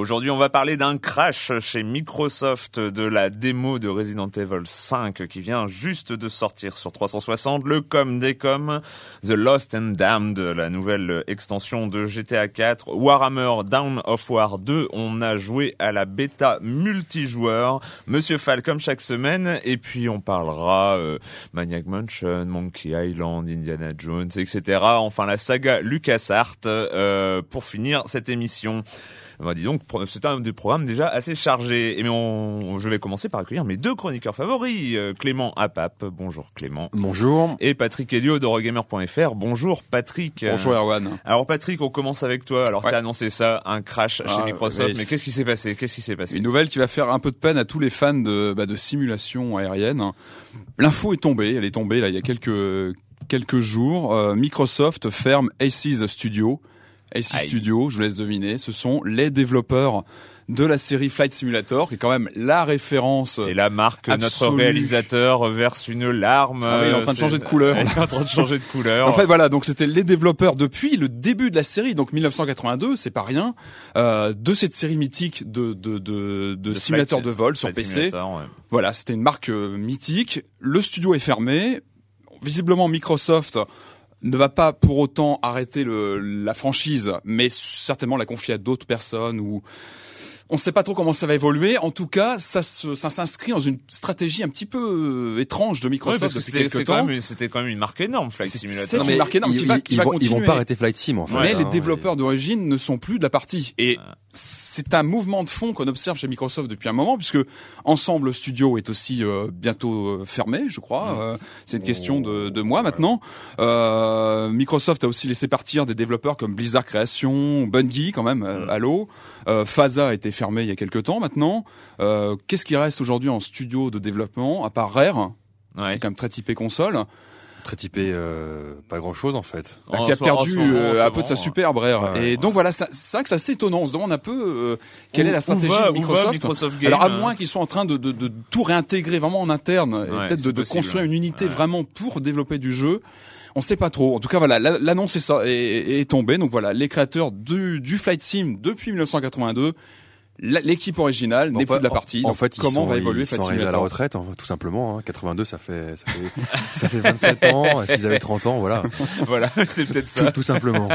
Aujourd'hui, on va parler d'un crash chez Microsoft de la démo de Resident Evil 5 qui vient juste de sortir sur 360, le com des com, The Lost and Damned, la nouvelle extension de GTA 4, Warhammer Down of War 2, on a joué à la bêta multijoueur, Monsieur Fall comme chaque semaine, et puis on parlera euh, Maniac Mansion, Monkey Island, Indiana Jones, etc. Enfin la saga LucasArts euh, pour finir cette émission. Bah, dis donc, c'est un des programmes déjà assez chargé. Et mais on, je vais commencer par accueillir mes deux chroniqueurs favoris, euh, Clément Apap. Bonjour Clément. Bonjour. Et Patrick Elio d'Eurogamer.fr. Bonjour Patrick. Bonjour Erwan. Alors Patrick, on commence avec toi. Alors Ouais. t'as annoncé ça, un crash chez Ah, Microsoft. oui. Mais qu'est-ce qui s'est passé? Qu'est-ce qui s'est passé? Une nouvelle qui va faire un peu de peine à tous les fans de, bah, de simulation aérienne. L'info est tombée, elle est tombée là il y a quelques quelques jours. Euh, Microsoft ferme Aces Studio. Aïe. Studio, je vous laisse deviner, ce sont les développeurs de la série Flight Simulator, qui est quand même la référence. Et là, Marc, notre Absolu. réalisateur, verse une larme. Ah oui, il est en train de changer de couleur. Il est en train de changer de couleur. En fait, voilà, donc c'était les développeurs depuis le début de la série, donc 1982, c'est pas rien, euh, de cette série mythique de de de, de, Flight- de vol sur Flight PC. Ouais. Voilà, c'était une marque euh, mythique. Le studio est fermé. Visiblement, Microsoft ne va pas pour autant arrêter le, la franchise, mais certainement la confier à d'autres personnes ou on ne sait pas trop comment ça va évoluer. En tout cas, ça, se- ça s'inscrit dans une stratégie un petit peu euh, étrange de Ouais, Microsoft parce que depuis c'était quelques c'est temps. quand même, c'était quand même une marque énorme, Flight C'est- Simulator. c'est Non, une marque énorme ils, qui va- ils- qui ils va vont, ils vont continuer. pas arrêter Flight Sim en fait. Mais hein, les développeurs d'origine ne sont plus de la partie. Et c'est un mouvement de fond qu'on observe chez Microsoft depuis un moment, puisque Ensemble Studio est aussi euh, bientôt euh, fermé, je crois. Euh, c'est une question de, de mois maintenant. Euh, Microsoft a aussi laissé partir des développeurs comme Blizzard Création, Bungie quand même, euh, Halo. Euh, Faza a été fermé il y a quelques temps maintenant. Euh, Qu'est-ce qui reste aujourd'hui en studio de développement, à part Rare, qui Ouais. est quand même très typé console Très typé, euh, pas grand chose en fait. bah, En qui a perdu moment, euh, un peu de sa superbe Rare. Ouais, et ouais. donc voilà, ça- c'est vrai que c'est assez étonnant. On se demande un peu euh, quelle Où- est la stratégie va- de Microsoft. Microsoft Game, Alors à moins qu'ils soient en train de, de, de tout réintégrer vraiment en interne et Ouais, peut-être de, de construire une unité Ouais. vraiment pour développer du jeu. On sait pas trop. En tout cas, voilà, la- l'annonce est, tombée. Donc voilà, les créateurs du, du Flight Sim depuis 1982, la- l'équipe originale n'est plus de la partie. En fait, ils comment sont, va évoluer ils sont Flight arrivés à la Simulator retraite, tout simplement. Hein. 82, ça fait, ça fait, ça fait 27 ans. S'ils avaient 30 ans, voilà, Voilà, c'est peut-être ça. tout simplement.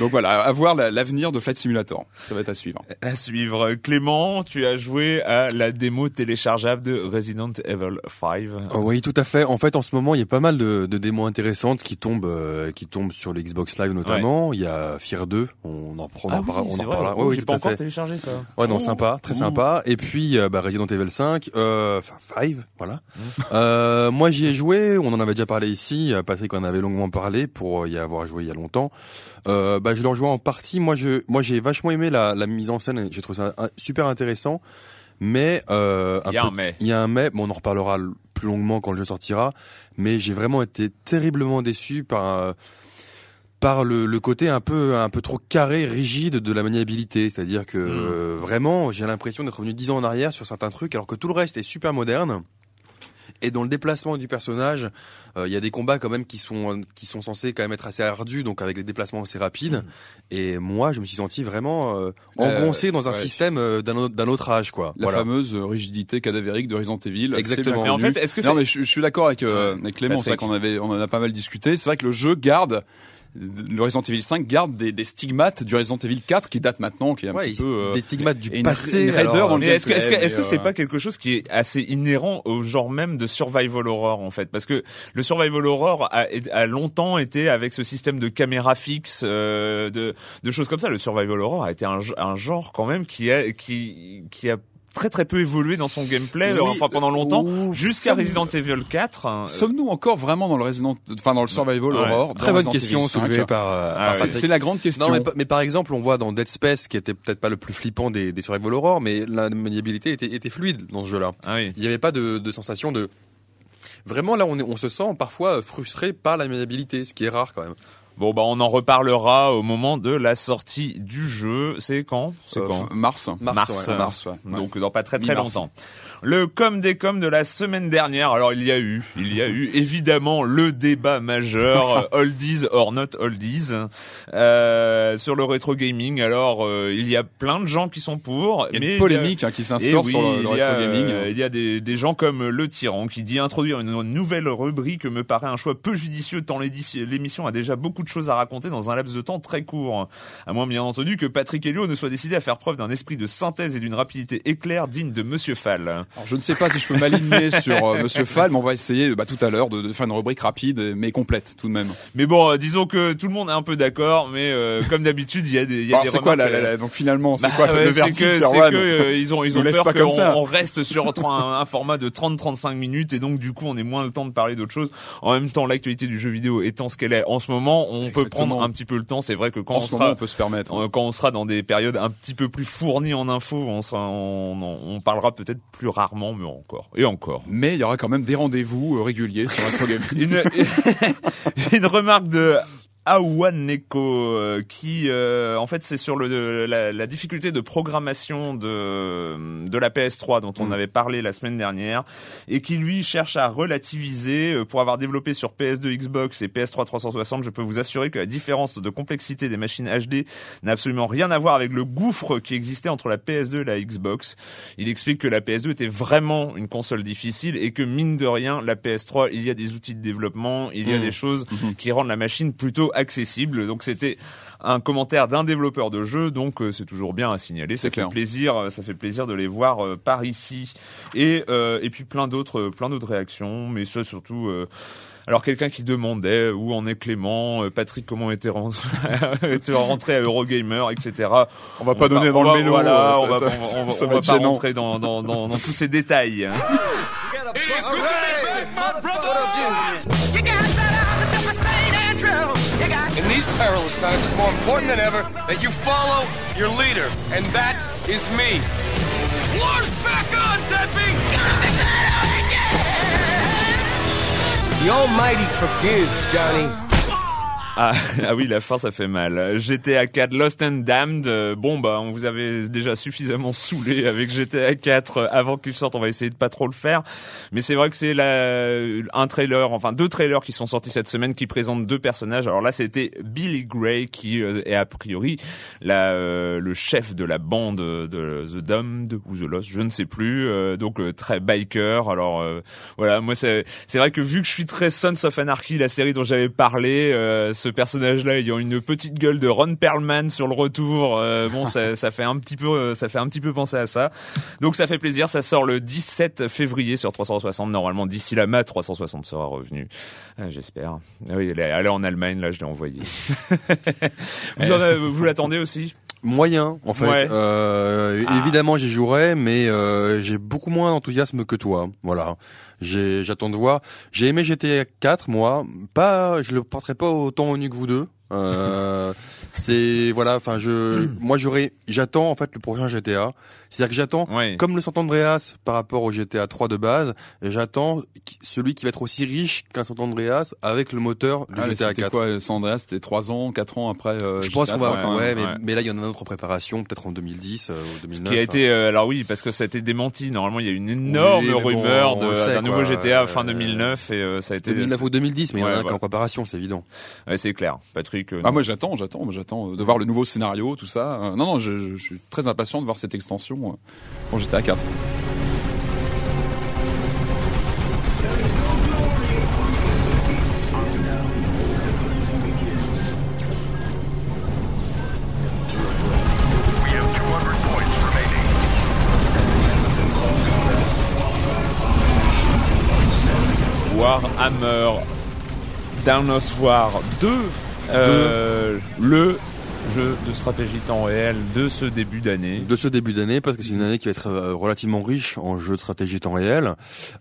Donc voilà, à voir la- l'avenir de Flight Simulator. Ça va être à suivre. À suivre. Clément, tu as joué à la démo téléchargeable de Resident Evil 5. Oh oui, tout à fait. En fait, en ce moment, il y a pas mal de, de démos intéressantes qui tombent, euh, qui tombent sur le Xbox Live notamment. Il y a Fear 2, on en, on en, Ah parlera- on en vrai. reparlera. Oh, Oui, oui, J'ai pas encore fait. téléchargé ça. Ouais, non, sympa, très Ouh. sympa. Et puis euh, bah, Resident Evil 5, euh, enfin 5, voilà. Euh, moi j'y ai joué, on en avait déjà parlé ici, Patrick en avait longuement parlé pour y avoir joué il y a longtemps. Euh, bah, je l'ai rejoint en partie. Moi je, moi j'ai vachement aimé la, la mise en scène. J'ai trouvé ça super intéressant. Mais euh, Il y a peu- un mais. Il y a un mais. Bon, on en reparlera plus longuement quand le jeu sortira. Mais j'ai vraiment été terriblement déçu par euh, par le, le côté un peu un peu trop carré, rigide de la maniabilité. C'est-à-dire que euh, vraiment, j'ai l'impression d'être revenu dix ans en arrière sur certains trucs, alors que tout le reste est super moderne. Et dans le déplacement du personnage, euh, il y a des combats quand même qui sont qui sont censés quand même être assez ardus, donc avec des déplacements assez rapides. Et moi, je me suis senti vraiment euh, engoncé dans un ouais. système euh, d'un autre, d'un autre âge, quoi. La Voilà. fameuse rigidité cadavérique de Resident Evil. Exactement. Mais en fait, est-ce que non mais je, je suis d'accord avec, euh, avec Clément, c'est vrai qu'on avait, on en a pas mal discuté. C'est vrai que le jeu garde le Resident Evil 5 garde des, des stigmates du Resident Evil 4 qui date maintenant, qui est un Ouais, petit peu euh, des stigmates du passé. une raideur alors, dans le Mais est-ce que est-ce que gameplay, est-ce que mais, c'est euh, pas quelque chose qui est assez inhérent au genre même de survival horror en fait? Parce que le survival horror a, a longtemps été avec ce système de caméra fixe euh, de de choses comme ça le survival horror a été un, un genre quand même qui a qui qui a très très peu évolué dans son gameplay Oui, enfin, pendant longtemps ou- jusqu'à Resident Evil 4 hein. Sommes-nous encore vraiment dans le Resident, enfin dans le survival Ouais. horror Très bonne question Evil 5? soulevée par, euh, Ah par. C'est la grande question. Non, mais, pa- mais par exemple, on voit dans Dead Space, qui était peut-être pas le plus flippant des, des survival horror, mais la maniabilité était, était fluide dans ce jeu-là. ah oui Il n'y avait pas de, de sensation de... Vraiment, là, on, est, on se sent parfois frustré par la maniabilité, ce qui est rare quand même. Bon bah on en reparlera au moment de la sortie du jeu c'est quand? C'est Euh, quand? f- Mars. Mars, ouais. Mars, ouais. donc dans pas très très longtemps. Le com des com de la semaine dernière. Alors il y a eu, il y a eu évidemment le débat majeur euh, oldies or not oldies euh, sur le rétro gaming. Alors euh, il y a plein de gens qui sont pour, Il y a mais une il y a- polémique hein, qui s'instaure oui, sur le, rétro gaming. euh, il y a des, des gens comme le tyran qui dit introduire une nouvelle rubrique me paraît un choix peu judicieux tant l'émission a déjà beaucoup de choses à raconter dans un laps de temps très court. À moins bien entendu que Patrick Helio ne soit décidé à faire preuve d'un esprit de synthèse et d'une rapidité éclair digne de Monsieur Fall. Alors, je ne sais pas si je peux m'aligner sur euh, Monsieur Fall, mais on va essayer bah, tout à l'heure de, de faire une rubrique rapide mais complète tout de même. Mais bon, euh, disons que tout le monde est un peu d'accord, mais euh, comme d'habitude, il y a des, il y a Alors, des c'est quoi la, la- la- donc finalement c'est Bah quoi le verdict c'est que, euh, ils ont ils ont laisse peur qu'on on reste sur un, un format de 30-35 minutes et donc du coup on ait moins le temps de parler d'autres choses. En même temps, l'actualité du jeu vidéo étant ce qu'elle est en ce moment, on peut Exactement. prendre un petit peu le temps. C'est vrai que quand en on ce moment sera on peut se permettre. euh, quand on sera dans des périodes un petit peu plus fournies en infos, on sera on, on- on parlera peut-être plus rarement, mais encore et encore. Mais il y aura quand même des rendez-vous euh, réguliers sur Gaming. une, une remarque de Awan Neko euh, qui euh, en fait c'est sur le la, la difficulté de programmation de de la PS3 dont on Mm. avait parlé la semaine dernière et qui lui cherche à relativiser euh, pour avoir développé sur PS2 Xbox et PS3 360 je peux vous assurer que la différence de complexité des machines HD n'a absolument rien à voir avec le gouffre qui existait entre la PS2 et la Xbox il explique que la PS2 était vraiment une console difficile et que mine de rien, la PS3, il y a des outils de développement, il y a Mhm. des choses qui rendent la machine plutôt accessible. Donc c'était un commentaire d'un développeur de jeu, donc euh, c'est toujours bien à signaler. Ça fait clair. plaisir, euh, ça fait plaisir de les voir euh, par ici. Et euh, et puis plein d'autres, euh, plein d'autres réactions, mais ça surtout. euh, alors quelqu'un qui demandait où en est Clément, euh, Patrick comment était rentré, était rentré à Eurogamer, etc. On va pas On donner va- dans le mélo. Voilà, on va, ça- on, ça- on va- ça on va pas rentrer dans, dans, dans, dans tous ces détails. These perilous times, it's more important than ever that you follow your leader, and that is me. Back on! The Almighty forgives, Johnny. Ah, ah oui, la fin, ça fait mal. GTA 4 Lost and Damned. euh, Bon, bah, on vous avait déjà suffisamment saoulé avec GTA 4 euh, avant qu'il sorte. On va essayer de pas trop le faire. Mais c'est vrai que c'est la, un trailer, enfin deux trailers qui sont sortis cette semaine qui présentent deux personnages. Alors là, c'était Billy Gray qui euh, est a priori la, euh, le chef de la bande de The Damned ou The Lost, je ne sais plus. euh, donc euh, très biker. Alors euh, voilà, moi c'est c'est vrai que vu que je suis très Sons of Anarchy, la série dont j'avais parlé, euh, ce personnage-là ayant une petite gueule de Ron Perlman sur le retour, euh, bon ça, ça fait un petit peu euh, ça fait un petit peu penser à ça. Donc ça fait plaisir, ça sort le 17 février sur 360 normalement d'ici là ma 360 sera revenu. Ah, J'espère. Ah oui, elle est, en Allemagne là, je l'ai envoyé. vous l'attendez aussi? Moyen, en fait. Ouais. Euh, Ah. Évidemment, j'y jouerai, mais euh, j'ai beaucoup moins d'enthousiasme que toi. Voilà. J'ai, j'attends de voir. J'ai aimé GTA 4, moi. Pas, je le porterai pas autant au nu que vous deux. Euh, c'est voilà. Enfin, je, moi, j'aurais, j'attends en fait le prochain GTA. C'est-à-dire que j'attends, Ouais. comme le San Andreas par rapport au GTA 3 de base, j'attends celui qui va être aussi riche qu'un San Andreas avec le moteur du Ah, mais GTA c'était 4. quoi, San Andreas C'était 3 ans, 4 ans après. euh, Je pense GTA qu'on va, 3, quand ouais, mais, ouais. mais là il y en a un autre en préparation, peut-être en 2010 euh, ou Ce 2009. qui a hein. été, euh, alors oui, parce que ça a été démenti. Normalement, il y a eu une énorme Oui, bon, rumeur on de- le sait, d'un nouveau quoi. GTA fin Euh, 2009 et euh, ça a été. 2009 ou 2010, mais il y en a Ouais, un qui est en préparation, c'est évident. Ouais, c'est clair. Patrick. euh, Ah moi j'attends, j'attends, euh, de voir le nouveau scénario, tout ça. Euh, non non, je, suis très impatient de voir cette extension j'étais à 4. Warhammer Down War 2, euh, le jeu de stratégie temps réel de ce début d'année. De ce début d'année, parce que c'est une année qui va être euh, relativement riche en jeux de stratégie temps réel.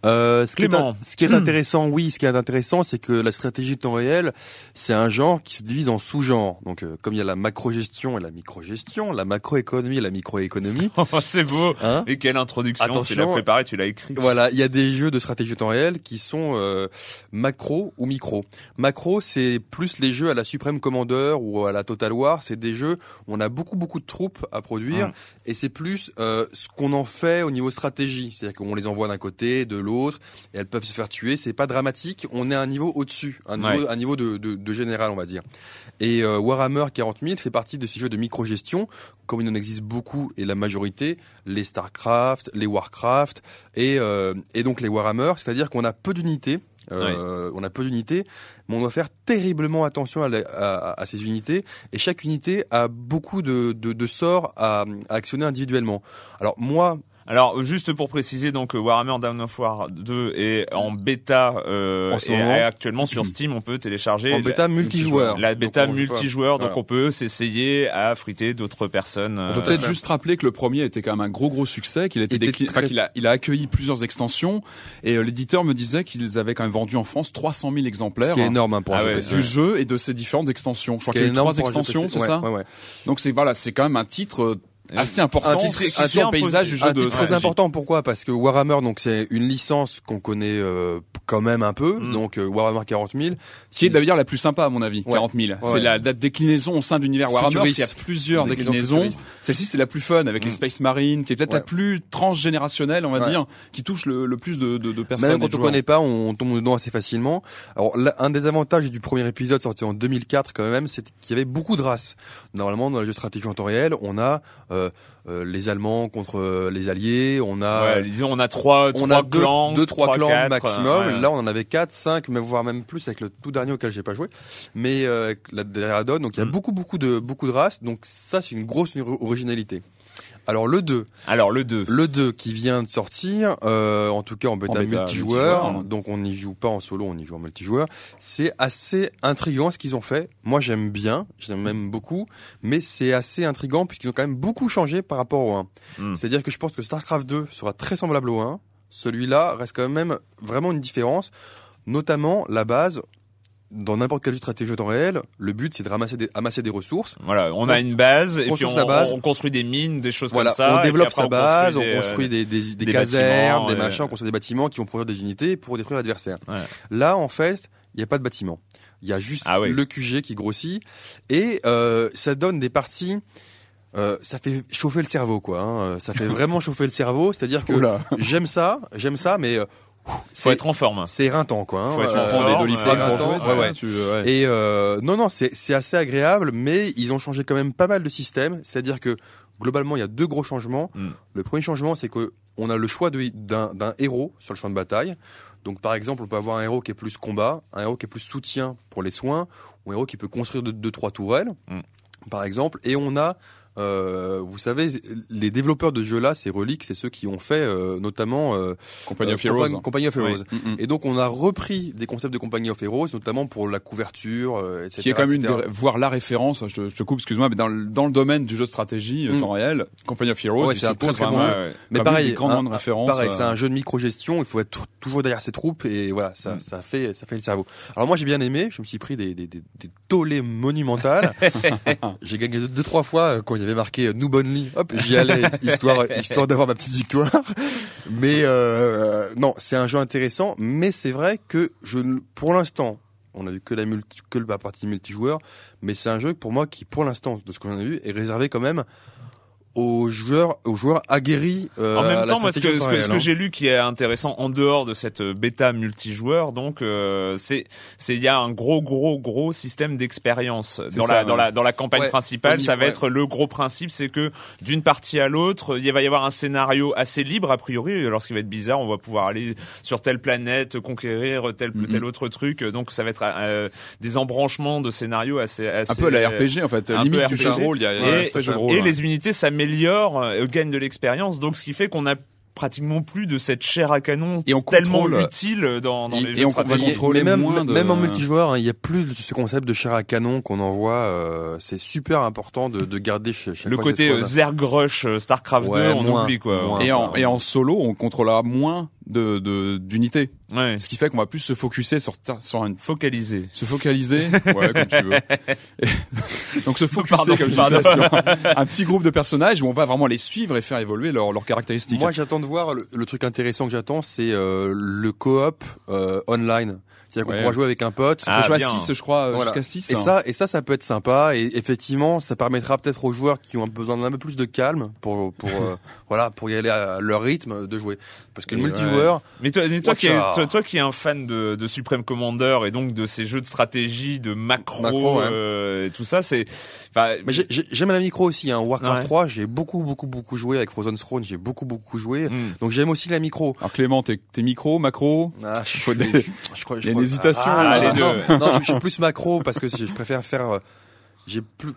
Euh, ce, qui est, Clément. in- ce qui est intéressant, oui, ce qui est intéressant, c'est que la stratégie temps réel, c'est un genre qui se divise en sous-genres. Donc, euh, comme il y a la macro-gestion et la micro-gestion, la macroéconomie et la microéconomie, Oh, c'est beau. hein, Et quelle introduction. Tu Attention. l'as préparé, tu l'as écrit. Voilà, il y a des jeux de stratégie temps réel qui sont euh, macro ou micro. Macro, c'est plus les jeux à la Supreme Commander ou à la Total War. C'est des jeux où on a beaucoup beaucoup de troupes à produire Mm. et c'est plus euh, ce qu'on en fait au niveau stratégie. C'est-à-dire qu'on les envoie d'un côté, de l'autre, et elles peuvent se faire tuer. C'est pas dramatique. On est à un niveau au-dessus, un niveau, Ouais. un niveau de, de, de général, on va dire. Et euh, Warhammer 40 000 fait partie de ces jeux de micro-gestion, comme il en existe beaucoup et la majorité, les StarCraft, les Warcraft et, euh, et donc les Warhammer, c'est-à-dire qu'on a peu d'unités. Euh, On a peu d'unités, mais on doit faire terriblement attention à, la- à- à ces unités. Et chaque unité a beaucoup de, de, de sorts à, à actionner individuellement. Alors moi, Alors, juste pour préciser, donc euh, Warhammer Down of War 2 est en bêta euh, En ce et actuellement sur Steam, on peut télécharger en la- bêta multijoueur. la bêta Donc, on multijoueur, donc Voilà. on peut s'essayer à friter d'autres personnes. On euh, peut peut-être juste rappeler que le premier était quand même un gros gros succès, qu'il a été Il était décliné, très- enfin, qu'il a, il a accueilli plusieurs extensions et euh, l'éditeur me disait qu'ils avaient quand même vendu en France 300 000 Ce exemplaires. qui est énorme hein, pour un Ah jeu ouais, PC. du jeu et de ses différentes extensions. Je Ce crois qui qu'il y a eu trois extensions, c'est Ouais, ça ouais, ouais. Donc c'est voilà, c'est quand même un titre euh, assez important un titre sur le imposé. paysage du jeu un de titre très important pourquoi? Parce que Warhammer donc c'est une licence qu'on connaît euh, quand même un peu Mm. donc euh, Warhammer 40 000 Qui est d'ailleurs la plus sympa à mon avis, Ouais. 40 000. Ouais. C'est la date déclinaison au sein de l'univers Warhammer. Il y a plusieurs Déclinaison déclinaisons. Celle-ci c'est la plus fun avec les Space Marines, qui est peut-être Ouais. la plus transgénérationnelle, on va Ouais. dire, qui touche le, le plus de, de, de personnes. Même quand on connaît pas, on tombe dedans assez facilement. Alors, là, un des avantages du premier épisode sorti en 2004 quand même, c'est qu'il y avait beaucoup de races. Normalement, dans les jeux stratégie en temps réel, on a euh, euh, les Allemands contre euh, les Alliés, on a ouais, disons, on a trois, on trois a deux, clans, deux, trois, clans quatre, maximum. euh, ouais. Là, on en avait quatre, cinq, mais voire même plus avec le tout dernier auquel j'ai pas joué. Mais euh, la dernière add-on, donc il y a Mm. beaucoup, beaucoup de beaucoup de races. Donc ça, c'est une grosse originalité. Alors le 2, Alors le 2. le 2 qui vient de sortir, euh, en tout cas en bêta, En bêta multijoueur, multijoueur. donc on n'y joue pas en solo, on y joue en multijoueur. C'est assez intriguant ce qu'ils ont fait. Moi j'aime bien, j'aime même beaucoup, mais c'est assez intriguant puisqu'ils ont quand même beaucoup changé par rapport au 1. Mm. C'est-à-dire que je pense que StarCraft 2 sera très semblable au 1. Celui-là reste quand même vraiment une différence, notamment la base. Dans n'importe quel jeu de stratégie en temps réel, le but c'est de ramasser des, amasser des ressources Voilà, on a une base et puis on, sa base. on construit des mines, des choses Voilà, comme ça. on développe sa base, on euh, construit des, des, des des casernes, des euh, machins, on construit des bâtiments qui vont produire des unités pour détruire l'adversaire. Ouais. Là, en fait, il n'y a pas de bâtiment. Il y a juste Ah oui. le QG qui grossit et euh, ça donne des parties. Euh, ça fait chauffer le cerveau, quoi. hein. Ça fait vraiment chauffer le cerveau. C'est-à-dire que j'aime ça, j'aime ça, mais euh, Faut être en forme. c'est éreintant, quoi. hein. Faut être Euh, en Prends forme, des euh, doliprane pour jouer, ouais, ouais. Tu- ouais. Et euh, non, non, c'est c'est assez agréable, mais ils ont changé quand même pas mal de systèmes. C'est-à-dire que globalement, il y a deux gros changements. Mm. Le premier changement, c'est que on a le choix d'un héros sur le champ de bataille. Donc, par exemple, on peut avoir un héros qui est plus combat, un héros qui est plus soutien pour les soins, ou un héros qui peut construire deux, deux trois tourelles, Mm. par exemple. Et on a euh, vous savez, les développeurs de jeux là, c'est Relic, c'est ceux qui ont fait euh, notamment euh, Company of euh, Heroes. Compa- Company of Heroes. Mm, mm. Et donc on a repris des concepts de Company of Heroes, notamment pour la couverture, euh, etc. qui est quand même une voire la référence, je te, je te coupe, excuse-moi, mais dans, le- dans le domaine du jeu de stratégie, Mm. temps réel, Company of Heroes, Ouais, c'est un très, très bon jeu. Ouais. Mais pareil, un- pareil, c'est un jeu de micro-gestion. Il faut être toujours derrière ses troupes et voilà, Mm. ça, ça fait, ça fait le cerveau. Alors moi, j'ai bien aimé. Je me suis pris des, des, des, des tollés monumentales. j'ai gagné deux, deux, trois fois quand il y avait marqué euh, Noob Only. Hop, j'y allais histoire, histoire d'avoir ma petite victoire. Mais euh, non, c'est un jeu intéressant. Mais c'est vrai que je, pour l'instant, on a vu que la multi, que la partie multijoueur, mais c'est un jeu pour moi qui, pour l'instant, de ce qu'on a vu, est réservé quand même aux joueurs, aux joueurs aguerris. euh, En même temps, moi, ce que, ce que, que j'ai lu qui est intéressant en dehors de cette euh, bêta multijoueur, donc euh, c'est c'est il y a un gros gros gros système d'expérience dans ça, la dans la dans la campagne Ouais, principale. Ça va être le gros principe, c'est que d'une partie à l'autre, il va y avoir un scénario assez libre a priori. Alors ce qui va être bizarre, on va pouvoir aller sur telle planète, conquérir tel Mhm. tel autre truc. Donc ça va être euh, des embranchements de scénarios assez assez un peu la RPG en fait, un limite peu du jeu de rôle, il y a, il y a Et- un jeu de rôle. et ouais. les unités s'améliorent, euh, gagnent de l'expérience, donc ce qui fait qu'on a pratiquement plus de cette chair à canon Et on tellement contrôle- utile dans, dans Et- les et jeux de on mais même, moins de- même en multijoueur, hein, il y a plus de ce concept de chair à canon qu'on envoie. euh, c'est super important de, de garder chez, chaque Le côté euh, squads. Zergrush, euh, Starcraft Ouais, 2, on moins, oublie quoi. moins. Et en, et en solo, on contrôlera moins de de- d'unités, Ouais. ce qui fait qu'on va plus se focuser sur ta- sur une Focalisé. se focaliser, ouais, comme tu veux. Et- donc se focuser comme je pardon. disais, sur un petit groupe de personnages où on va vraiment les suivre et faire évoluer leurs leurs caractéristiques. Moi, j'attends de voir le, le truc intéressant que j'attends, c'est euh, le coop euh, online. C'est-à-dire qu'on Ouais. pourra jouer avec un pote. Ah, on joue à bien. 6, je crois, euh, Voilà. jusqu'à 6. Et ça, et ça, ça peut être sympa. Et effectivement, ça permettra peut-être aux joueurs qui ont besoin d'un peu plus de calme pour, pour, euh, voilà, pour y aller à leur rythme de jouer. Parce que le multijoueur, Mais toi, mais toi, qui es, toi, toi qui es un fan de, de Supreme Commander et donc de ces jeux de stratégie, de macro, Macro, ouais. euh, et tout ça, c'est. enfin, mais j'ai- j'ai- j'aime la micro aussi. Hein. Warcraft Ouais. 3, j'ai beaucoup, beaucoup, beaucoup joué avec Frozen Throne. J'ai beaucoup, beaucoup joué. hmm. Donc j'aime aussi la micro. Alors Clément, t'es t'es micro, macro? Ah, je, Faut des- je crois, je il y a une hésitation. Ah, les non, deux. Non, non, je, je suis plus macro parce que je, préfère faire. euh,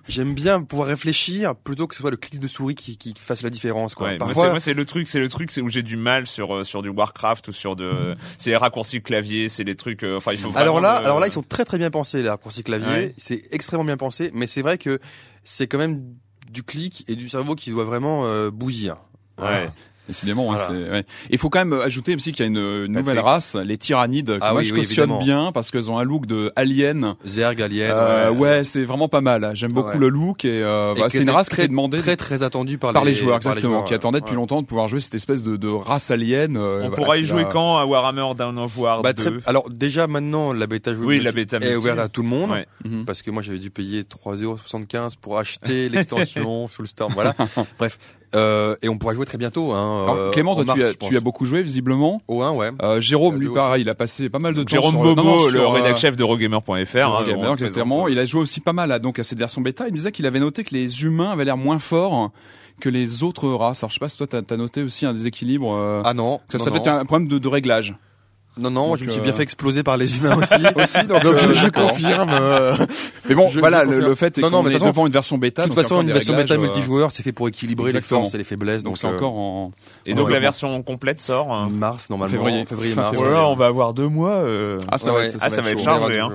j'aime bien pouvoir réfléchir plutôt que ce soit le clic de souris qui, qui fasse la différence. Quoi. Ouais, Parfois, moi c'est le truc, c'est le truc, c'est où j'ai du mal sur euh, sur du Warcraft ou sur de, c'est les raccourcis clavier, c'est les trucs. euh, Enfin, il faut. alors là, de- alors là, ils sont très très bien pensés les raccourcis clavier. Ouais. C'est extrêmement bien pensé, mais c'est vrai que c'est quand même du clic et du cerveau qui doit vraiment euh, bouillir. Ouais. Décidément, ouais, Voilà. c'est. Ouais. Il faut quand même ajouter aussi qu'il y a une, une nouvelle race, les tyrannides, que Ah moi oui, je oui, cautionne évidemment. bien parce qu'elles ont un look de alien. Zerg, Alien. Euh, ouais, ouais, c'est vraiment pas mal. J'aime beaucoup Ouais. le look et, euh, Et bah, c'est une race qui très, demandée très très attendu par, par les joueurs, par les exactement, joueurs, qui attendaient depuis ouais. longtemps de pouvoir jouer cette espèce de, de race alien. euh, On pourra y jouer quand à Warhammer Down of War Bah, 2 très- alors déjà maintenant la bêta jouée Oui, la bêta est ouverte à tout le monde Ouais. Mhm. parce que moi j'avais dû payer 3,75€ pour acheter l'extension Soulstorm voilà bref euh, et on pourra jouer très bientôt hein, Alors, euh, Clément, en toi, mars, tu, as, tu as beaucoup joué visiblement. au 1 ouais Euh, Jérôme, Ah, lui, pareil, il a passé pas mal de temps Jérôme sur Bobo, non, non, le sur, euh, rédac chef de Rogamer.fr. hein, exactement. présente. Il a joué aussi pas mal à, donc, à cette version bêta. Il me disait qu'il avait noté que les humains avaient l'air moins forts que les autres races. Alors, je sais pas si toi, t'as as noté aussi un déséquilibre. euh, ah non que ça non, serait non. peut-être un problème de, de réglage. Non non Donc, je me suis euh, bien fait exploser par les humains aussi Aussi, donc, donc je, euh, je confirme euh, Mais bon, Je- voilà, je le, le fait est Non, non, qu'on mais de est toute façon- devant une version bêta. de toute façon une version bêta euh, multijoueur c'est fait pour équilibrer exactement. les forces et les faiblesses Donc c'est euh, encore en. Et donc la version complète sort. hein. mars normalement Février. mars on va avoir deux mois. euh. Ah, ça Ouais, va être, Ah, ça va être chaud. chargé, hein.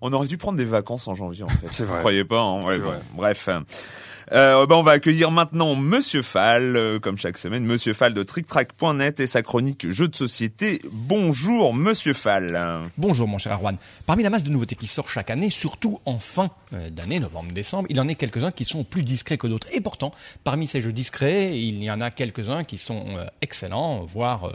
On aurait dû prendre des vacances en janvier en fait. C'est vrai. Vous croyez pas hein Ouais, bon. Bref. Euh, ben, on va accueillir maintenant Monsieur Fall, euh, comme chaque semaine, Monsieur Fall de TrickTrack.net et sa chronique jeux de société. Bonjour Monsieur Fall. Bonjour mon cher Erwan. Parmi la masse de nouveautés qui sortent chaque année, surtout en fin euh, d'année, novembre-décembre, il en est quelques-uns qui sont plus discrets que d'autres. Et pourtant, parmi ces jeux discrets, il y en a quelques-uns qui sont excellents, voire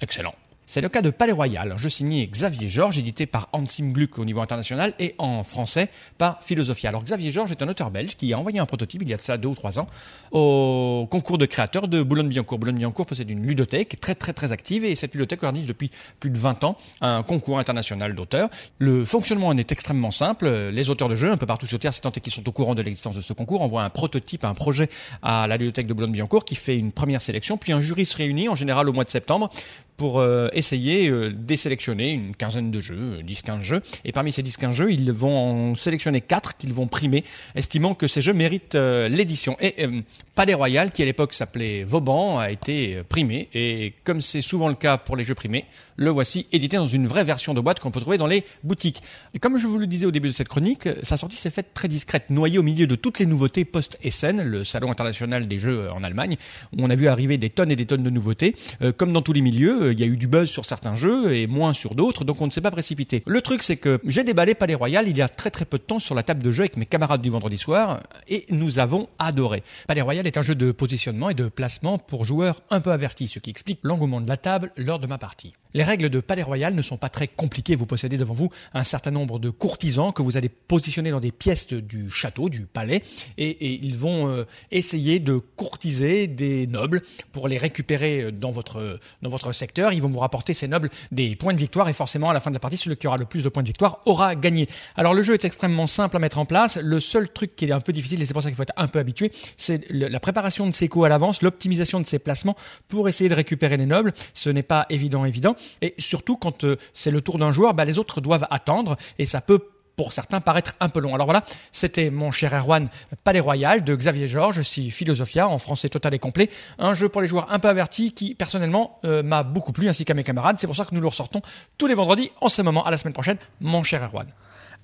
excellents. C'est le cas de Palais Royal, un jeu signé Xavier Georges, édité par Ansim Gluck au niveau international et en français par Philosophia. Alors Xavier Georges est un auteur belge qui a envoyé un prototype il y a de ça deux ou trois ans au concours de créateurs de Boulogne-Billancourt. Boulogne-Billancourt possède une ludothèque très très très active et cette ludothèque organise depuis plus de 20 ans un concours international d'auteurs. Le fonctionnement en est extrêmement simple. Les auteurs de jeux un peu partout sur Terre, si tant qu'ils sont au courant de l'existence de ce concours, envoient un prototype, un projet à la ludothèque de Boulogne-Billancourt qui fait une première sélection, puis un jury se réunit en général au mois de septembre pour euh, essayer euh, désélectionner une quinzaine de jeux, 10-15 jeux. Et parmi ces 10-15 jeux, ils vont en sélectionner 4 qu'ils vont primer, estimant que ces jeux méritent euh, l'édition. Et euh, Palais Royal, qui à l'époque s'appelait Vauban, a été euh, primé. Et comme c'est souvent le cas pour les jeux primés, le voici édité dans une vraie version de boîte qu'on peut trouver dans les boutiques. Et comme je vous le disais au début de cette chronique, sa sortie s'est faite très discrète, noyée au milieu de toutes les nouveautés post-Essen, le salon international des jeux en Allemagne, où on a vu arriver des tonnes et des tonnes de nouveautés. Euh, comme dans tous les milieux, euh, il y a eu du buzz sur certains jeux et moins sur d'autres, donc on ne s'est pas précipité. Le truc, c'est que j'ai déballé Palais Royal il y a très très peu de temps sur la table de jeu avec mes camarades du vendredi soir, et nous avons adoré. Palais Royal est un jeu de positionnement et de placement pour joueurs un peu avertis, ce qui explique l'engouement de la table lors de ma partie. Les règles de Palais Royal ne sont pas très compliquées. Vous possédez devant vous un certain nombre de courtisans que vous allez positionner dans des pièces du château, du palais, et, ils vont euh, essayer de courtiser des nobles pour les récupérer dans votre dans votre secteur. Ils vont vous rapporter ces nobles des points de victoire et forcément à la fin de la partie, celui qui aura le plus de points de victoire aura gagné. Alors le jeu est extrêmement simple à mettre en place. Le seul truc qui est un peu difficile, et c'est pour ça qu'il faut être un peu habitué, c'est la préparation de ses coups à l'avance, l'optimisation de ses placements pour essayer de récupérer les nobles. Ce n'est pas évident, évident. Et surtout quand euh, c'est le tour d'un joueur, bah, les autres doivent attendre et ça peut pour certains paraître un peu long. Alors voilà, c'était mon cher Erwan Palais Royal de Xavier Georges, si Philosophia, en français total et complet. Un jeu pour les joueurs un peu avertis qui, personnellement, euh, m'a beaucoup plu, ainsi qu'à mes camarades. C'est pour ça que nous le ressortons tous les vendredis en ce moment. À la semaine prochaine, mon cher Erwan.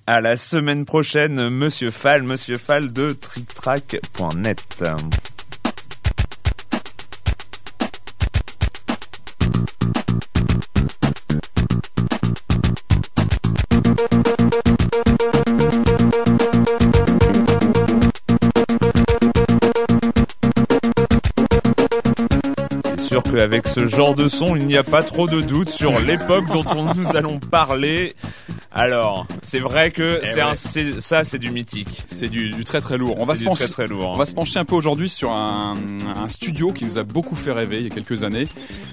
À la semaine prochaine, Monsieur Fall, Monsieur Fall de TrickTrack.net. Qu'avec ce genre de son, il n'y a pas trop de doute sur l'époque dont on- nous allons parler. Alors, c'est vrai que Eh c'est ouais. ça, c'est du mythique. C'est du, du très très lourd. On va C'est se du pencher, très très lourd. hein. on va se pencher un peu aujourd'hui sur un, un studio qui nous a beaucoup fait rêver il y a quelques années,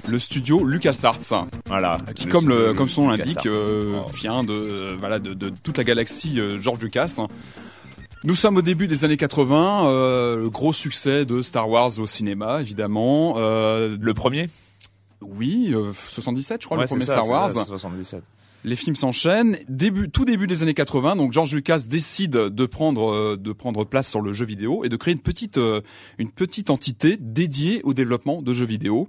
le studio LucasArts, Voilà. qui comme le comme son nom l'indique euh, vient de euh, voilà de, de toute la galaxie euh, George Lucas. Nous sommes au début des années 80, euh, le gros succès de Star Wars au cinéma évidemment. Euh, Le premier? Oui, euh, 77 je crois Ouais, le premier ça, Star Wars. ça, c'est 77. Les films s'enchaînent. Début, tout début des années 80, donc George Lucas décide de prendre euh, de prendre place sur le jeu vidéo et de créer une petite euh, une petite entité dédiée au développement de jeux vidéo.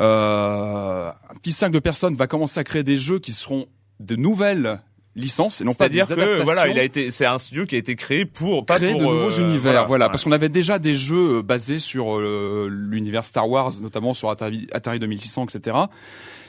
Euh, un petit cinq de personnes va commencer à créer des jeux qui seront de nouvelles licences et non pas C'est-à-dire que voilà, il a été, c'est un studio qui a été créé pour pas créer pour de nouveaux euh, univers, voilà, ouais. parce qu'on avait déjà des jeux euh, basés sur euh, l'univers Star Wars, notamment sur Atari, Atari 2600, etc.,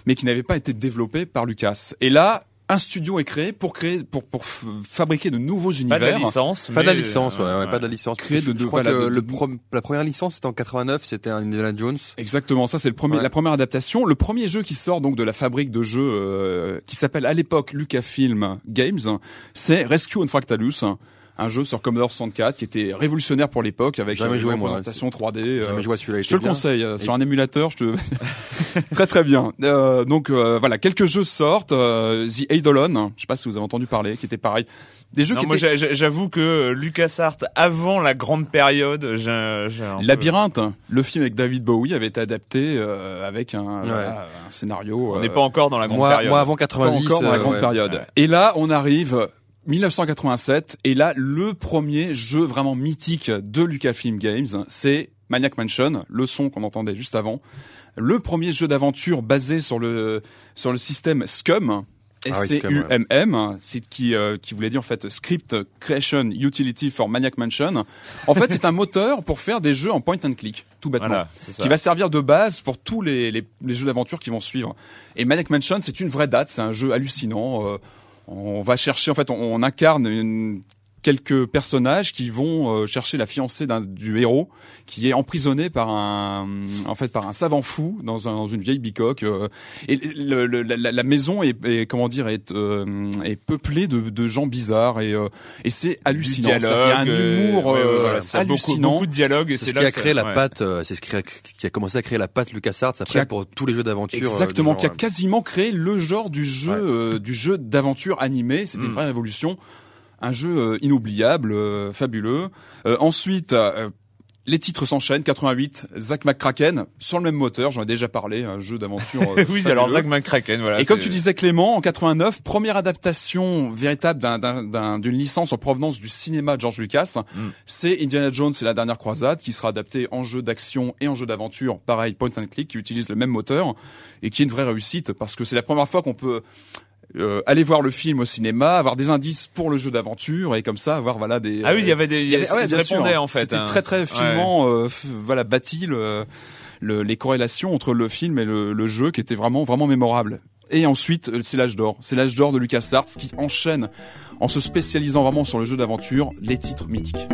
mais qui n'avaient pas été développés par Lucas. Et là, un studio est créé pour créer, pour pour fabriquer de nouveaux pas univers. de la licence, Pas de la licence, ouais, euh, ouais, pas de la licence. Créer je, de- je de- crois voilà, que de- le de- la première licence c'était en 89, c'était un Indiana Jones. Exactement, ça c'est le premier, Ouais. la première adaptation. Le premier jeu qui sort donc de la fabrique de jeux euh, qui s'appelle à l'époque Lucasfilm Games, c'est Rescue on Fractalus, un jeu sur Commodore 64 qui était révolutionnaire pour l'époque avec Jamais euh, joué, une moi, représentation 3D. euh, Jamais joué à celui-là. il Je te le bien. conseille euh, sur un émulateur. Je te très très bien. Euh, donc euh, voilà, quelques jeux sortent. euh, The Eidolon, je sais pas si vous avez entendu parler, qui était pareil. Des jeux Non, qui moi étaient j'a- j'a- j'avoue que LucasArts avant la grande période, j'ai, j'ai un peu- Labyrinthe, le film avec David Bowie avait été adapté euh, avec un, Ouais. un scénario. On euh, n'est pas encore dans la grande Moi, période. moi avant pas 90, encore dans la euh, grande ouais. période. Ouais. Et là, on arrive 1987 et là le premier jeu vraiment mythique de Lucasfilm Games, c'est Maniac Mansion, le son qu'on entendait juste avant. Le premier jeu d'aventure basé sur le sur le système SCUM. Ah oui, ouais. S-C-U-M-M, c'est qui euh, qui voulait dire en fait Script Creation Utility for Maniac Mansion. En fait, c'est un moteur pour faire des jeux en point and click, tout bêtement Voilà, qui va servir de base pour tous les, les, les jeux d'aventure qui vont suivre. Et Maniac Mansion, c'est une vraie date, c'est un jeu hallucinant. euh, on va chercher, en fait, on, incarne une- quelques personnages qui vont euh, chercher la fiancée d'un du héros qui est emprisonné par un en fait par un savant fou dans, un, dans une vieille bicoque euh, et le, le- la, la maison est, est, comment dire est, euh, est peuplée de, de gens bizarres et, euh, et c'est hallucinant il y a un euh, humour ouais, ouais, euh, voilà, ça a beaucoup, hallucinant beaucoup de dialogue et C'est c'est ce là qui a ça- créé la ouais. patte, euh, c'est ce qui a, qui a commencé à créer la patte LucasArts après Qui a- pour tous les jeux d'aventure. euh, Exactement, qui a quasiment créé le genre du jeu, Ouais. euh, du jeu d'aventure animé. C'était une Mm. vraie révolution, un jeu euh, inoubliable, euh, fabuleux. Euh, ensuite, euh, les titres s'enchaînent. 88, Zack McCracken sur le même moteur. J'en ai déjà parlé, un jeu d'aventure. oui, alors. Zack McCracken, voilà. Et comme tu disais Clément, en 89, première adaptation véritable d'un- d'un- d'un- d'une licence en provenance du cinéma de George Lucas, Mm. c'est Indiana Jones et la dernière croisade, qui sera adapté en jeu d'action et en jeu d'aventure, pareil, point and click, qui utilise le même moteur, et qui est une vraie réussite, parce que c'est la première fois qu'on peut euh, aller voir le film au cinéma, avoir des indices pour le jeu d'aventure, et comme ça avoir voilà des... Ah oui, il y euh, avait des, il il y avait- ouais, bien sûr. répondaient en fait. C'était hein. très très Ouais. finement, euh, f- voilà, bâti le, le- les corrélations entre le film et le, le jeu qui était vraiment vraiment mémorable. Et ensuite, euh, c'est l'âge d'or. C'est l'âge d'or de LucasArts qui enchaîne en se spécialisant vraiment sur le jeu d'aventure, les titres mythiques.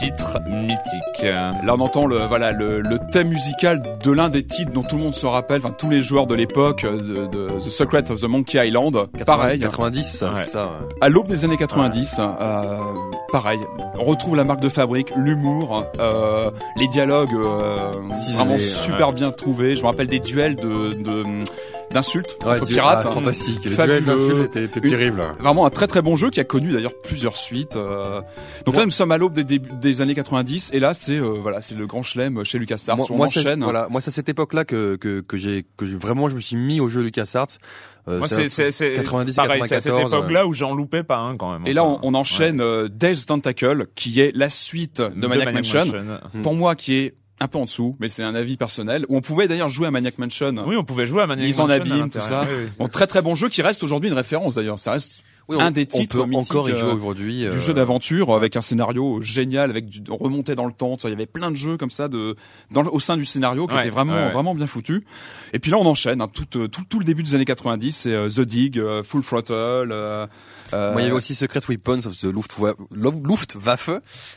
Les titres mythiques. Là, on entend le voilà le, le thème musical de l'un des titres dont tout le monde se rappelle, enfin tous les joueurs de l'époque euh, de, de The Secrets of the Monkey Island. Pareil, 90, ça, Ouais. ça. ouais. À l'aube des années 90, euh, pareil, on retrouve la marque de fabrique, l'humour, euh, les dialogues euh, vraiment super bien trouvés. Je me rappelle des duels de de- d'insultes Ouais, entre pirates. ah, fantastique. Les Fabuleux. duels d'insultes étaient, étaient Une- terribles. Vraiment un très très bon jeu qui a connu d'ailleurs plusieurs suites. euh. Donc là nous sommes à l'aube des, années 90 et là c'est euh, voilà c'est le grand chelem chez LucasArts. Moi, on moi, c'est, enchaîne. voilà, moi, c'est à cette époque-là que, que, que j'ai, que j'ai- vraiment, je me suis mis au jeu LucasArts. Euh, Moi, c'est- c'est, c'est, c'est 90, pareil, c'est à cette 94, époque-là où j'en loupais pas un quand même. Et là, on, enchaîne euh, Days Tentacle, qui est la suite de, de Maniac, Mansion. Hmm. Pour moi, qui est un peu en dessous, mais c'est un avis personnel. Où on pouvait d'ailleurs jouer à Maniac Mansion. Oui, on pouvait jouer à Maniac Mise en Mansion abîme, tout ça. Oui, oui. Bon, très très bon jeu qui reste aujourd'hui une référence d'ailleurs. Ça reste Oui, un des titres on peut mythiques, encore y jouer euh, aujourd'hui. du euh, jeu d'aventure avec un scénario génial, avec du on remontait dans le temps. Il y avait plein de jeux comme ça de dans le- au sein du scénario qui Ouais, était vraiment ouais, vraiment bien foutu. Et puis là, on enchaîne hein, tout, euh, tout tout le début des années 90. C'est euh, The Dig, euh, Full Throttle. Euh, euh, Moi, il y avait aussi Secret Weapons of the Luftwa- Luftwaffe.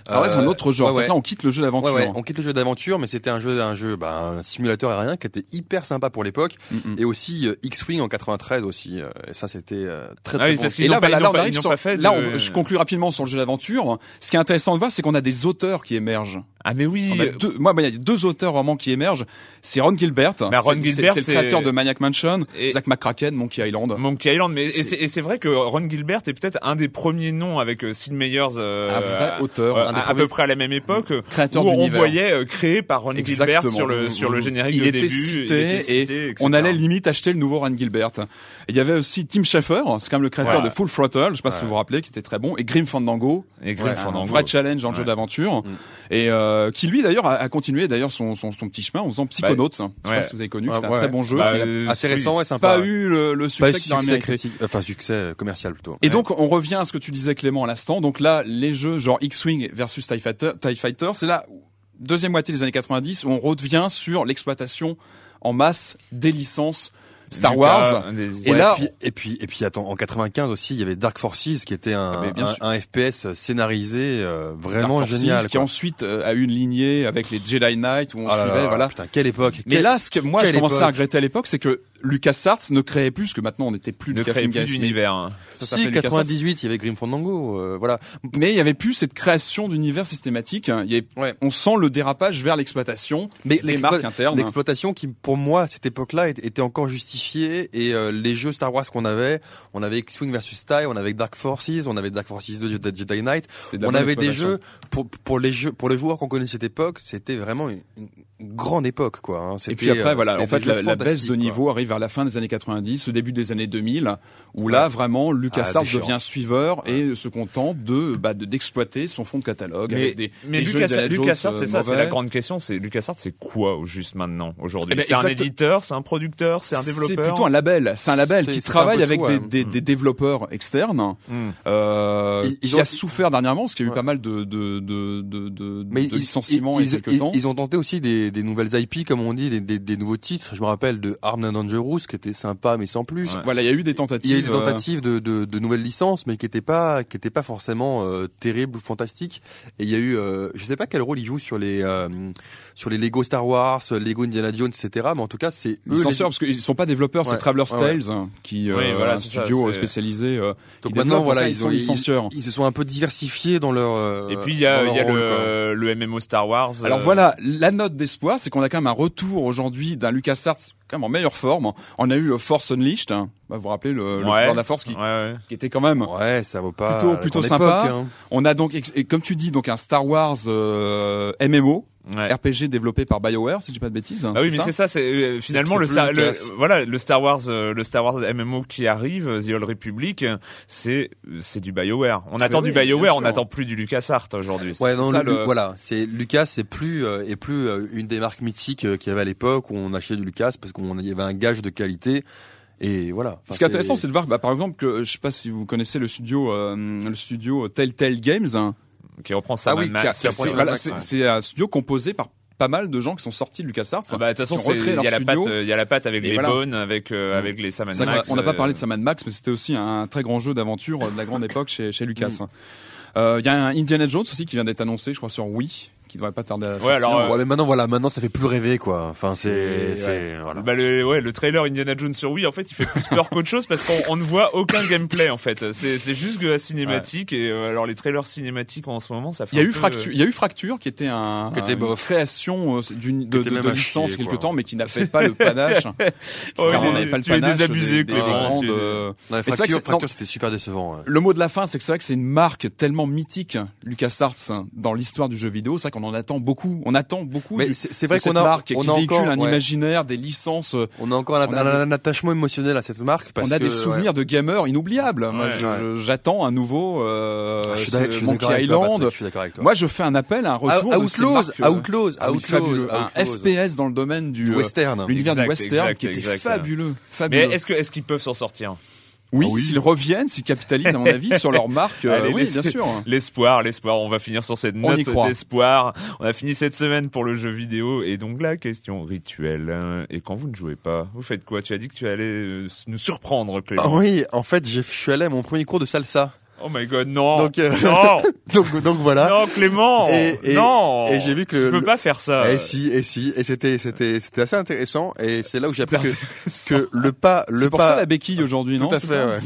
ah ouais, c'est un Euh, autre genre. ouais, ouais. Là, on quitte le jeu d'aventure. Ouais, ouais, on quitte le jeu d'aventure, mais c'était un jeu, un jeu, bah, un simulateur aérien qui était hyper sympa pour l'époque, Mm, et aussi euh, X-Wing en 93 aussi. euh, et ça, c'était euh, très Ah très oui, bon. parce Et qu'ils là, pas- on pas- arrive sur- pas fait là, de- on- je conclue rapidement sur le jeu d'aventure. Ce qui est intéressant de voir, c'est qu'on a des auteurs qui émergent. Ah mais oui. On a deux, moi, bah, il y a deux auteurs vraiment qui émergent. C'est Ron Gilbert. Bah, Ron C'est- c'est- Gilbert, c'est le créateur de Maniac Mansion. Et- Zach McCracken, Monkey Island. Monkey Island, mais et c'est vrai que Ron Gilbert est peut-être un des premiers noms avec euh, Sid Meier's euh, Un vrai auteur. euh, Un à, premiers- peu près à la même époque, euh, Créateur où on voyait euh, créé par Ron Gilbert sur le sur le générique il de était début. cité, cité, et etc. on allait limite acheter le nouveau Ron Gilbert. Et il y avait aussi Tim Schafer, c'est quand même le créateur Ouais. de Full Throttle, je sais pas si vous vous rappelez, qui était très bon, et Grim Fandango, et Grim Ouais, Fandango. un vrai challenge en jeu d'aventure, et euh, qui lui d'ailleurs a, a continué d'ailleurs son, son, son petit chemin en faisant Psychonauts. je sais ouais. pas si vous avez connu, Ouais, c'est un ouais. très bon jeu. Bah, qui a Assez récent, ouais, sympa. pas eu le, le Pas succès eu qu'il aurait succès mérité. critique, enfin succès commercial plutôt. Et donc on revient à ce que tu disais Clément à l'instant. Donc là, les jeux genre X-Wing versus TIE Fighter, TIE Fighter c'est là où- deuxième moitié des années 90 où on revient sur l'exploitation en masse des licences Star Lucas, Wars. des- Et Ouais, là, puis, et puis et puis attends, en 95 aussi, il y avait Dark Forces qui était un Ah, mais bien un, sûr. un FPS scénarisé euh, vraiment Dark Forces, génial. qui quoi. ensuite euh, a eu une lignée avec les Jedi Knight où on Ah suivait, là, voilà. Putain, quelle époque. Mais quelle- là, ce que moi je commençais à regretter à l'époque, c'est que LucasArts ne créait plus, parce que maintenant on n'était plus ne crée plus Games, d'univers. ça si s'appelait LucasArts. 98, il y avait Grim Fandango, euh, voilà. Mais il y avait plus cette création d'univers systématique. Il y avait- Ouais. On sent le dérapage vers l'exploitation Mais des l'explo- marques internes. L'exploitation qui, pour moi, à cette époque-là, était encore justifiée et euh, les jeux Star Wars qu'on avait, on avait X-Wing versus TIE, on avait Dark Forces, on avait Dark Forces 2 Jedi Jedi Knight, on avait des jeux pour pour les jeux pour les joueurs qu'on connaît cette époque, c'était vraiment une, une grande époque quoi. hein. Et puis après, euh, voilà, en fait, la, baisse de quoi. niveau arrive vers la fin des années 90, au début des années 2000, où là, vraiment, LucasArts Ah, devient suiveur et se contente de bah, de- d'exploiter son fonds de catalogue Mais, avec des, mais des jeux Lucas, Indiana Jones, LucasArts, euh, c'est ça, c'est la grande question. C'est LucasArts, c'est quoi au juste maintenant aujourd'hui? Eh ben, C'est un éditeur, c'est un producteur, c'est un développeur? C'est plutôt un label. C'est un label C'est- qui travaille avec tout, des, ouais. des, des développeurs externes, Hmm. euh, Ils- ils qui ont- a souffert dernièrement, parce qu'il y a eu Ouais. pas mal de de de de, de, Mais de ils- licenciements ils, il y a quelques temps. ils ont tenté aussi des, nouvelles IP, comme on dit, des nouveaux titres. Je me rappelle de Armed and Dangerous, Rousse qui était sympa mais sans plus. Ouais. Voilà, il y a eu des tentatives. Il y a eu des euh, tentatives de, de, de nouvelles licences, mais qui n'étaient pas, qui étaient pas forcément euh, terribles ou fantastiques. Et il y a eu, euh, je sais pas quel rôle ils jouent sur les, euh, sur les Lego Star Wars, Lego Indiana Jones, etc. Mais en tout cas, c'est eux. Ils les- parce qu'ils sont pas développeurs, c'est. Traveler's Ouais. Tales hein, qui euh, Oui, voilà, un c'est ça, studio euh, spécialisé. euh, Donc qui maintenant, voilà, ils, sont ont, ils, ils se sont un peu diversifiés dans leur. euh, Et puis il y a, y a rôle, le, le MMO Star Wars. Alors euh, voilà, la note d'espoir, c'est qu'on a quand même un retour aujourd'hui d'un LucasArts quand même en meilleure forme. On a eu euh, Force Unleashed, hein. Bah, vous vous rappelez le, le Ouais. pouvoir de la Force qui, Ouais, ouais. qui était quand même. Ouais, ça vaut pas. Plutôt- sympa. époque, hein. On a donc, et comme tu dis, donc un Star Wars euh, MMO, Ouais. RPG développé par BioWare, si je dis pas de bêtises. Ah oui, mais c'est ça, c'est euh, finalement le Star, le, voilà, le Star Wars, euh, le Star Wars MMO qui arrive, The Old Republic, c'est c'est du BioWare. On attend oui, du BioWare, on n'attend plus du LucasArts aujourd'hui. Ouais, non, ça, le- le- voilà, c'est Lucas, c'est plus euh, est plus euh, une des marques mythiques euh, qu'il y avait à l'époque où on achetait du Lucas parce qu'on y avait un gage de qualité et voilà. Enfin, Ce qui est intéressant, c'est de voir, bah, par exemple, que je sais pas si vous connaissez le studio, euh, le studio Telltale Games. hein. Qui reprend ça. Ah oui, c'est un studio composé par pas mal de gens qui sont sortis de LucasArts. Ah bah, de toute façon, il y a la patte, il y a la patte avec Et les voilà. Bones, avec euh, avec les Sam Max. on n'a pas euh, parlé de Sam Max, mais c'était aussi un très grand jeu d'aventure de la grande époque chez, chez Lucas. Euh, Il y a un Indiana Jones aussi qui vient d'être annoncé, je crois, sur Wii, qui devrait pas tarder à sortir. alors, euh, Ouais, mais maintenant voilà, maintenant ça fait plus rêver quoi. Enfin, c'est C'est- c'est voilà. Bah le ouais le trailer Indiana Jones sur Wii en fait il fait plus peur qu'autre chose parce qu'on on ne voit aucun gameplay en fait c'est c'est juste de la cinématique et euh, alors les trailers cinématiques en ce moment ça fait Il y a eu Fracture, il y a eu Fracture qui était un, Qui était une bof. création euh, d'une de, de, licence quelque quoi. temps, mais qui n'a fait pas le panache. euh, ouais, car on n'avait pas le panache désabusé des, des grandes, euh, Non, fracture, c'était super décevant. ouais. Le mot de la fin, c'est que c'est vrai que c'est une marque tellement mythique, LucasArts, dans l'histoire du jeu vidéo. C'est vrai qu'on en attend beaucoup. On attend beaucoup Mais c'est vrai qu'on a, marque on qui a véhicule encore, un ouais, imaginaire, des licences. euh, on a encore un, on a un- un attachement émotionnel à cette marque. Parce on a que, des souvenirs de gamers inoubliables. J'attends un nouveau euh. Ah, je suis ce d'ac- je suis Monkey toi, Island. Patrick, je suis d'accord avec toi. Moi, je fais un appel à un retour Ah, de ces Outlaws, marques, euh, Outlaws, ah Outlaws, fabuleux. Un Outlaws. FPS dans le domaine du, euh, western. l'univers du western exact, qui était exact. fabuleux, mais fabuleux. est-ce que est-ce qu'ils peuvent s'en sortir? Oui, Ah oui. s'ils reviennent, s'ils capitalisent, à mon avis, sur leur marque, euh, Allez, oui, bien sûr. L'espoir, l'espoir. On va finir sur cette note d'espoir. On a fini cette semaine pour le jeu vidéo et donc la question rituelle. hein. Et quand vous ne jouez pas, vous faites quoi? Tu as dit que tu allais euh, nous surprendre, Clément. Ah oui, en fait, j'ai- je suis allé à mon premier cours de salsa. Oh my god, non. Donc, euh, non, donc, donc voilà. non, Clément. Et- et- non. et j'ai vu que tu le- peux le- pas faire ça. Et si, et si, et c'était, c'était, c'était assez intéressant. Et c'est là où j'ai appris que, que le pas, le C'est pour pas, ça la béquille aujourd'hui, Tout non à c'est fait, ouais.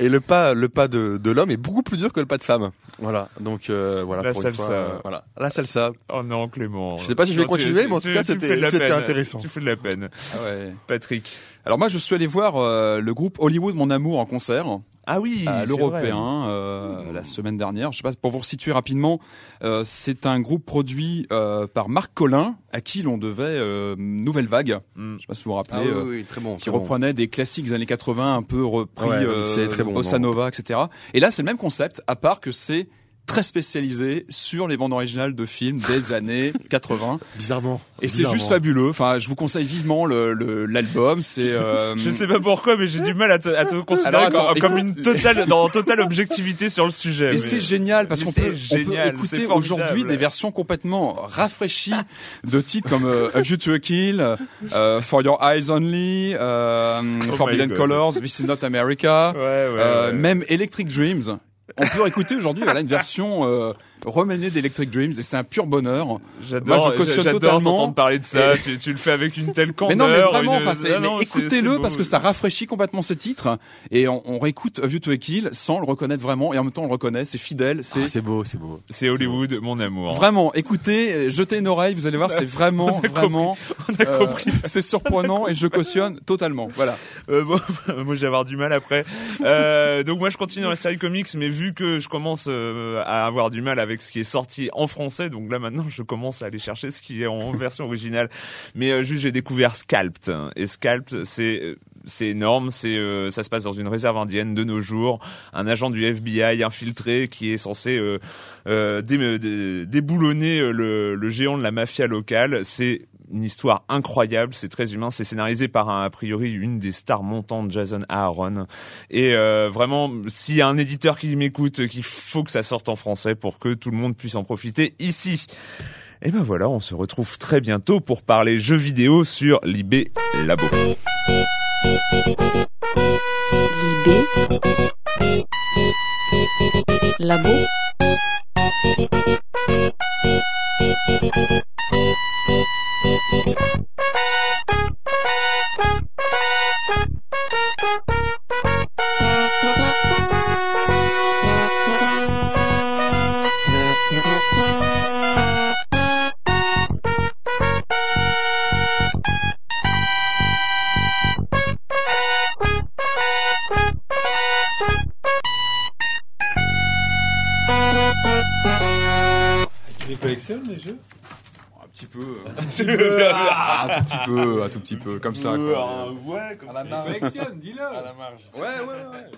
et le pas, le pas de, de l'homme est beaucoup plus dur que le pas de femme. Voilà. Donc euh, voilà. La pour une salsa. fois, euh, voilà. La salsa. Oh non, Clément. Je sais pas si je vais continuer, tu- mais en tout tu- cas, c'était- c'était intéressant. Tu fais de la peine. Ah ouais. Patrick. Alors moi, je suis allé voir euh, le groupe Hollywood Mon Amour en concert Ah oui, à l'Européen euh, la semaine dernière. Je sais pas pour vous situer rapidement. euh, c'est un groupe produit euh, par Marc Collin, à qui l'on devait euh, Nouvelle Vague. Mm. Je sais pas si vous vous rappelez. Ah oui, oui, très bon. qui très bon. reprenait des classiques des années 80 un peu repris Ouais, euh, c'est très bon, bossa non. nova etc et là c'est le même concept à part que c'est très spécialisé sur les bandes originales de films des années 80 Bizarrement. et c'est juste fabuleux enfin je vous conseille vivement le le- l'album c'est euh, Je sais pas pourquoi, mais j'ai du mal à te, à te considérer Alors, attends, comme, une totale, dans totale objectivité sur le sujet. Et mais- c'est génial parce qu'on peut, écouter aujourd'hui des versions complètement rafraîchies de titres comme euh, A View to a Kill, euh, For Your Eyes Only, euh, Oh Forbidden. Colors, This Is Not America, Ouais, ouais, euh, ouais. même Electric Dreams. On peut écouter aujourd'hui voilà, une version euh, reménée d'Electric Dreams et c'est un pur bonheur. J'adore, Moi, je cautionne j'adore totalement. t'entendre parler de ça. Et- Tu, tu le fais avec une telle Mais candeur. non, mais vraiment, une- enfin, c'est- Ah mais écoutez-le parce que ça rafraîchit complètement ces titres et on, on réécoute A View to a Kill sans le reconnaître vraiment et en même temps on le reconnaît, c'est fidèle, c'est Ah, c'est beau, c'est beau. C'est Hollywood, mon amour. Vraiment, écoutez, jetez une oreille, vous allez voir, c'est vraiment, a vraiment, On a euh, compris. c'est surprenant et je cautionne totalement. Voilà. Euh, bon, moi, je vais avoir du mal après. Euh, donc moi, je continue dans la série comics, mais vu que je commence euh, à avoir du mal avec ce qui est sorti en français, donc là maintenant, je commence à aller chercher ce qui est en version originale. Mais euh, juste, j'ai découvert Scalped. Et Scalped, c'est euh, c'est énorme. C'est euh, ça se passe dans une réserve indienne de nos jours. Un agent du FBI infiltré qui est censé euh, euh, dé- dé- déboulonner le, le géant de la mafia locale. C'est une histoire incroyable, c'est très humain, c'est scénarisé par a priori une des stars montantes, Jason Aaron. Et euh, vraiment, s'il y a un éditeur qui m'écoute, qu'il faut que ça sorte en français pour que tout le monde puisse en profiter ici. Et ben voilà, on se retrouve très bientôt pour parler jeux vidéo sur l'IB Labo. Libé. Labo. Tout petit peu, comme ça. quoi. ouais, comme À la marge. Collectionne, dis-le. À la marge. Ouais, ouais, ouais.